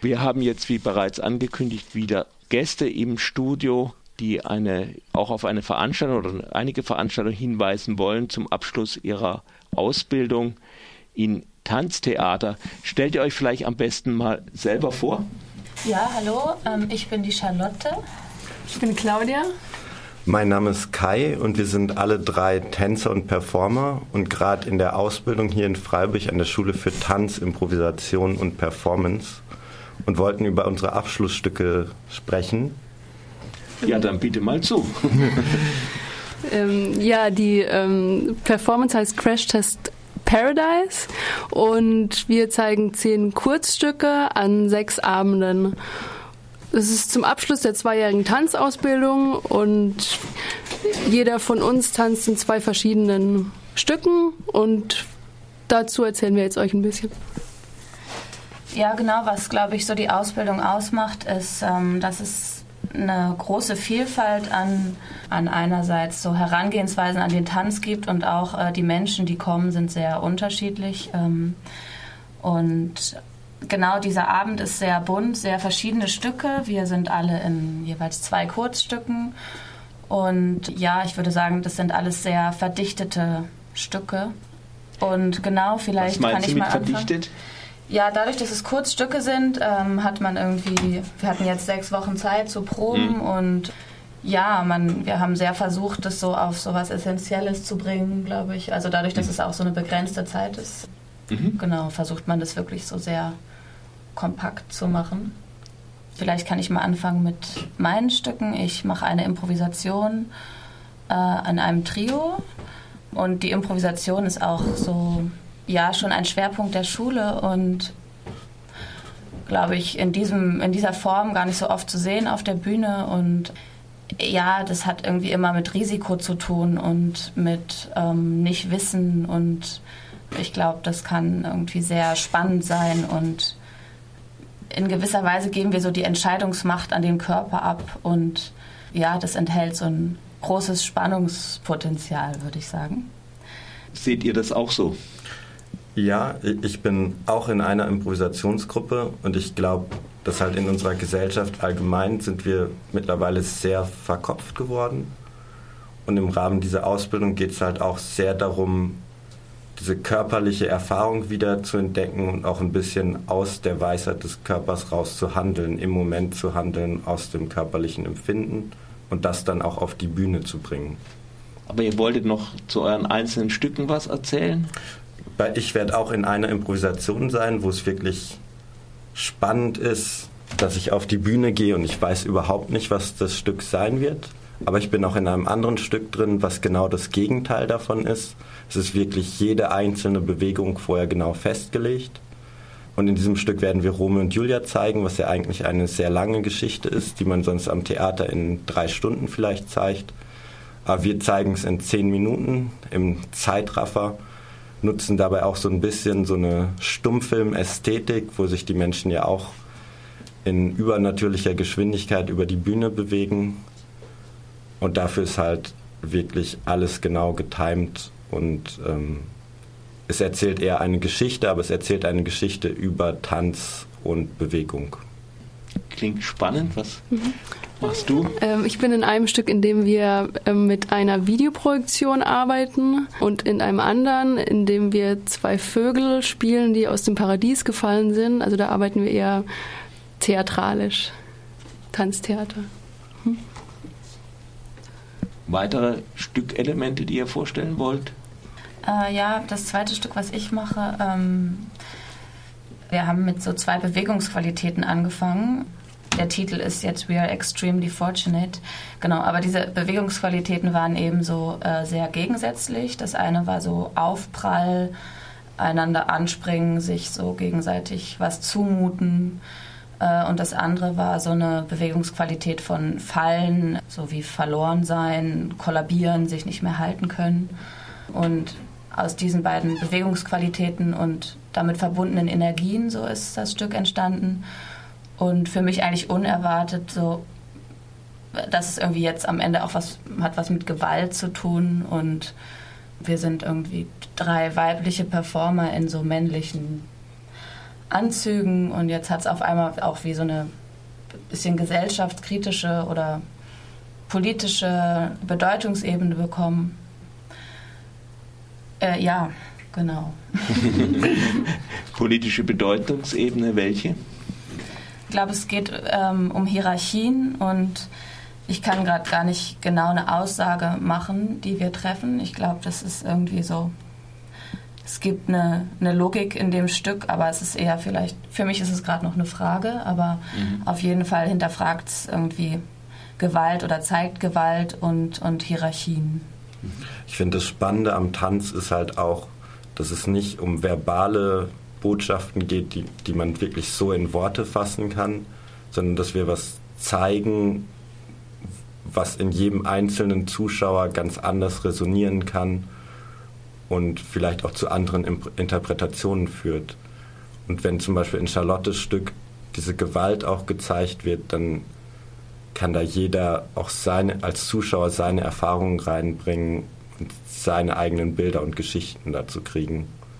Wir haben jetzt, wie bereits angekündigt, wieder Gäste im Studio, die eine, auch auf eine Veranstaltung oder einige Veranstaltungen hinweisen wollen zum Abschluss ihrer Ausbildung in Tanztheater. Stellt ihr euch vielleicht am besten mal selber vor? Ja, hallo, ähm, ich bin die Charlotte. Ich bin Claudia. Mein Name ist Kai und wir sind alle drei Tänzer und Performer und gerade in der Ausbildung hier in Freiburg an der Schule für Tanz, Improvisation und Performance und wollten über unsere Abschlussstücke sprechen. Ja, dann biete mal zu. ähm, ja, die ähm, Performance heißt Crash Test Paradise und wir zeigen zehn Kurzstücke an sechs Abenden. Es ist zum Abschluss der zweijährigen Tanzausbildung und jeder von uns tanzt in zwei verschiedenen Stücken und dazu erzählen wir jetzt euch ein bisschen. Ja, genau, was glaube ich so die Ausbildung ausmacht, ist, ähm, dass es eine große Vielfalt an, an einerseits so Herangehensweisen an den Tanz gibt und auch äh, die Menschen, die kommen, sind sehr unterschiedlich. Ähm, und genau dieser Abend ist sehr bunt, sehr verschiedene Stücke. Wir sind alle in jeweils zwei Kurzstücken. Und ja, ich würde sagen, das sind alles sehr verdichtete Stücke. Und genau, vielleicht Was kann ich du mit mal anfangen. Ja, dadurch, dass es Kurzstücke sind, ähm, hat man irgendwie, wir hatten jetzt sechs Wochen Zeit zu proben Mhm. und ja, man, wir haben sehr versucht, das so auf so was Essentielles zu bringen, glaube ich. Also dadurch, dass es auch so eine begrenzte Zeit ist, Mhm. genau, versucht man das wirklich so sehr kompakt zu machen. Vielleicht kann ich mal anfangen mit meinen Stücken. Ich mache eine Improvisation äh, an einem Trio und die Improvisation ist auch so, ja, schon ein Schwerpunkt der Schule und glaube ich, in, diesem, in dieser Form gar nicht so oft zu sehen auf der Bühne. Und ja, das hat irgendwie immer mit Risiko zu tun und mit ähm, Nichtwissen. Und ich glaube, das kann irgendwie sehr spannend sein. Und in gewisser Weise geben wir so die Entscheidungsmacht an den Körper ab. Und ja, das enthält so ein großes Spannungspotenzial, würde ich sagen. Seht ihr das auch so? Ja, ich bin auch in einer Improvisationsgruppe und ich glaube, dass halt in unserer Gesellschaft allgemein sind wir mittlerweile sehr verkopft geworden. Und im Rahmen dieser Ausbildung geht es halt auch sehr darum, diese körperliche Erfahrung wieder zu entdecken und auch ein bisschen aus der Weisheit des Körpers raus zu handeln, im Moment zu handeln, aus dem körperlichen Empfinden und das dann auch auf die Bühne zu bringen. Aber ihr wolltet noch zu euren einzelnen Stücken was erzählen? Ich werde auch in einer Improvisation sein, wo es wirklich spannend ist, dass ich auf die Bühne gehe und ich weiß überhaupt nicht, was das Stück sein wird. Aber ich bin auch in einem anderen Stück drin, was genau das Gegenteil davon ist. Es ist wirklich jede einzelne Bewegung vorher genau festgelegt. Und in diesem Stück werden wir Romeo und Julia zeigen, was ja eigentlich eine sehr lange Geschichte ist, die man sonst am Theater in drei Stunden vielleicht zeigt. Aber wir zeigen es in zehn Minuten im Zeitraffer nutzen dabei auch so ein bisschen so eine Stummfilm-Ästhetik, wo sich die Menschen ja auch in übernatürlicher Geschwindigkeit über die Bühne bewegen. Und dafür ist halt wirklich alles genau getimt und ähm, es erzählt eher eine Geschichte, aber es erzählt eine Geschichte über Tanz und Bewegung. Klingt spannend. Was machst du? Ähm, ich bin in einem Stück, in dem wir ähm, mit einer Videoprojektion arbeiten und in einem anderen, in dem wir zwei Vögel spielen, die aus dem Paradies gefallen sind. Also da arbeiten wir eher theatralisch, Tanztheater. Weitere Stückelemente, die ihr vorstellen wollt? Äh, ja, das zweite Stück, was ich mache, ähm, wir haben mit so zwei Bewegungsqualitäten angefangen. Der Titel ist jetzt We Are Extremely Fortunate. Genau, aber diese Bewegungsqualitäten waren eben so äh, sehr gegensätzlich. Das eine war so Aufprall, einander anspringen, sich so gegenseitig was zumuten. Äh, und das andere war so eine Bewegungsqualität von Fallen, so wie verloren sein, kollabieren, sich nicht mehr halten können. Und aus diesen beiden Bewegungsqualitäten und damit verbundenen Energien, so ist das Stück entstanden. Und für mich eigentlich unerwartet, so, dass es irgendwie jetzt am Ende auch was hat was mit Gewalt zu tun und wir sind irgendwie drei weibliche Performer in so männlichen Anzügen und jetzt hat es auf einmal auch wie so eine bisschen gesellschaftskritische oder politische Bedeutungsebene bekommen. Äh, ja, genau. Politische Bedeutungsebene, welche? Ich glaube, es geht ähm, um Hierarchien und ich kann gerade gar nicht genau eine Aussage machen, die wir treffen. Ich glaube, das ist irgendwie so. Es gibt eine, eine, Logik in dem Stück, aber es ist eher vielleicht, für mich ist es gerade noch eine Frage, aber mhm. auf jeden Fall hinterfragt es irgendwie Gewalt oder zeigt Gewalt und, und Hierarchien. Ich finde, das Spannende am Tanz ist halt auch, dass es nicht um verbale Botschaften geht, die, die man wirklich so in Worte fassen kann, sondern dass wir was zeigen, was in jedem einzelnen Zuschauer ganz anders resonieren kann und vielleicht auch zu anderen Interpretationen führt. Und wenn zum Beispiel in Charlottes Stück diese Gewalt auch gezeigt wird, dann kann da jeder auch seine, als Zuschauer seine Erfahrungen reinbringen und seine eigenen Bilder und Geschichten dazu kriegen.